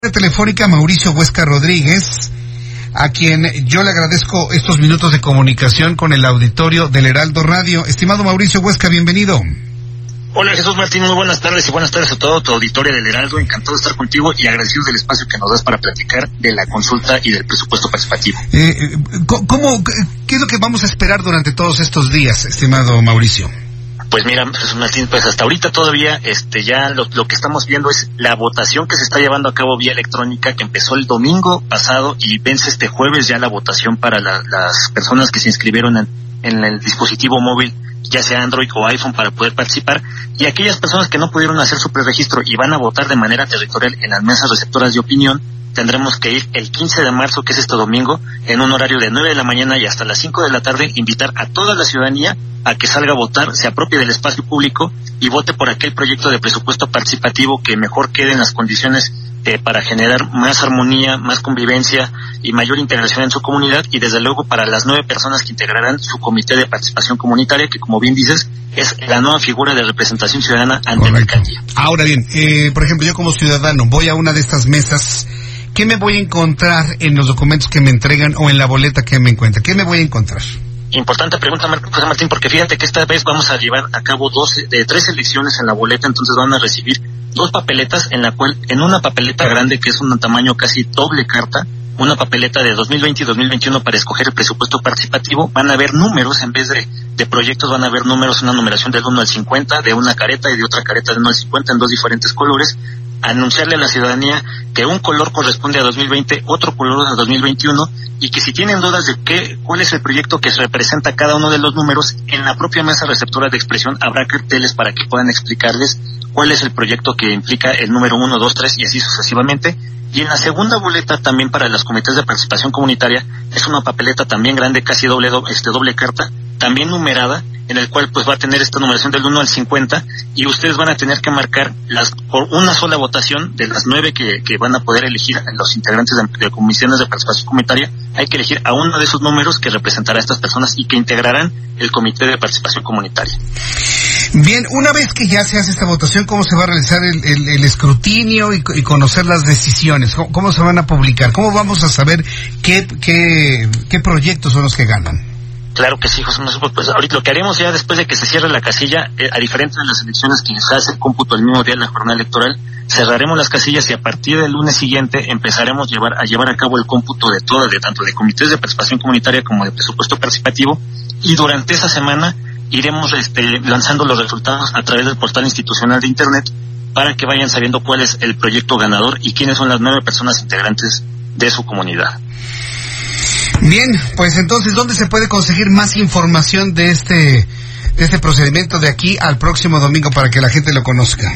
Telefónica Mauricio Huesca Rodríguez, a quien yo le agradezco estos minutos de comunicación con el auditorio del Heraldo Radio. Estimado Mauricio Huesca, bienvenido. Hola Jesús Martín, muy buenas tardes y buenas tardes a todo tu auditorio del Heraldo. Encantado de estar contigo y agradecido del espacio que nos das para platicar de la consulta y del presupuesto participativo. Eh, ¿cómo, ¿Qué es lo que vamos a esperar durante todos estos días, estimado Mauricio? Pues mira, Jesús Martín, pues hasta ahorita todavía este ya lo, lo, que estamos viendo es la votación que se está llevando a cabo vía electrónica que empezó el domingo pasado y vence este jueves ya la votación para la, las personas que se inscribieron en, en el dispositivo móvil ya sea Android o iPhone para poder participar. Y aquellas personas que no pudieron hacer su preregistro y van a votar de manera territorial en las mesas receptoras de opinión tendremos que ir el 15 de marzo, que es este domingo, en un horario de 9 de la mañana y hasta las 5 de la tarde, invitar a toda la ciudadanía a que salga a votar, se apropie del espacio público y vote por aquel proyecto de presupuesto participativo que mejor quede en las condiciones eh, para generar más armonía, más convivencia y mayor integración en su comunidad y desde luego para las nueve personas que integrarán su comité de participación comunitaria, que como bien dices, es la nueva figura de representación ciudadana ante la alcaldía. Ahora bien, eh, por ejemplo, yo como ciudadano voy a una de estas mesas ¿qué me voy a encontrar en los documentos que me entregan o en la boleta que me encuentran? ¿Qué me voy a encontrar? Importante pregunta, José Martín, porque fíjate que esta vez vamos a llevar a cabo dos, de tres elecciones en la boleta, entonces van a recibir dos papeletas en la cual, en una papeleta grande que es un tamaño casi doble carta, una papeleta de 2020 y 2021 para escoger el presupuesto participativo, van a haber números en vez de, de proyectos, van a haber números, una numeración del 1 al 50, de una careta y de otra careta del 1 al 50 en dos diferentes colores, anunciarle a la ciudadanía que un color corresponde a 2020, otro color a 2021 y que si tienen dudas de qué, cuál es el proyecto que representa cada uno de los números, en la propia mesa receptora de expresión habrá carteles para que puedan explicarles cuál es el proyecto que implica el número 1, 2, 3 y así sucesivamente. Y en la segunda boleta también para las comités de participación comunitaria es una papeleta también grande, casi doble, este doble carta, también numerada en el cual pues va a tener esta numeración del 1 al 50 y ustedes van a tener que marcar las por una sola votación de las nueve que, que van a poder elegir los integrantes de, comisiones de participación comunitaria, hay que elegir a uno de esos números que representará a estas personas y que integrarán el comité de participación comunitaria. Bien, una vez que ya se hace esta votación, ¿cómo se va a realizar el, escrutinio y, y, conocer las decisiones? ¿Cómo, ¿Cómo, se van a publicar? ¿Cómo vamos a saber qué, qué, qué proyectos son los que ganan? Claro que sí, José Manuel. Pues ahorita lo que haremos ya después de que se cierre la casilla, eh, a diferencia de las elecciones que se hace el cómputo el mismo día de la jornada electoral, cerraremos las casillas y a partir del lunes siguiente empezaremos llevar, a llevar a cabo el cómputo de todas, de tanto de comités de participación comunitaria como de presupuesto participativo y durante esa semana iremos este, lanzando los resultados a través del portal institucional de Internet para que vayan sabiendo cuál es el proyecto ganador y quiénes son las nueve personas integrantes de su comunidad. Bien, pues entonces, ¿dónde se puede conseguir más información de este, de este procedimiento de aquí al próximo domingo para que la gente lo conozca?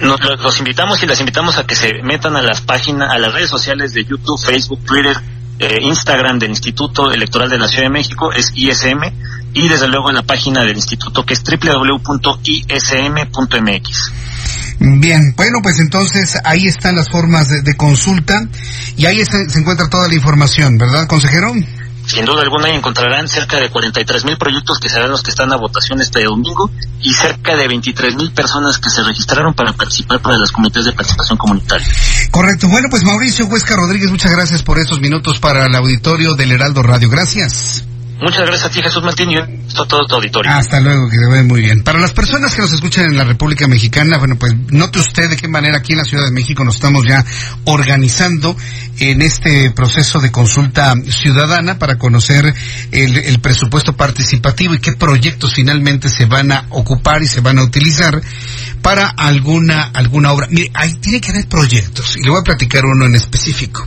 Nos, los invitamos y las invitamos a que se metan a las páginas, a las redes sociales de YouTube, Facebook, Twitter, eh, Instagram del Instituto Electoral de la Ciudad de México, es ISM, y desde luego en la página del instituto que es www.ism.mx. Bien, bueno, pues entonces ahí están las formas de, de consulta y ahí está, se encuentra toda la información, ¿verdad, consejero? Sin duda alguna encontrarán cerca de 43 mil proyectos que serán los que están a votación este domingo y cerca de 23 mil personas que se registraron para participar para las comités de participación comunitaria. Correcto. Bueno, pues Mauricio Huesca Rodríguez, muchas gracias por estos minutos para el auditorio del Heraldo Radio. Gracias. Muchas gracias a ti, Jesús Martín, y todo tu auditorio. Hasta luego, que te vaya muy bien. Para las personas que nos escuchan en la República Mexicana, bueno, pues note usted de qué manera aquí en la Ciudad de México nos estamos ya organizando en este proceso de consulta ciudadana para conocer el, el presupuesto participativo y qué proyectos finalmente se van a ocupar y se van a utilizar para alguna, alguna obra. Mire, ahí tiene que haber proyectos, y le voy a platicar uno en específico.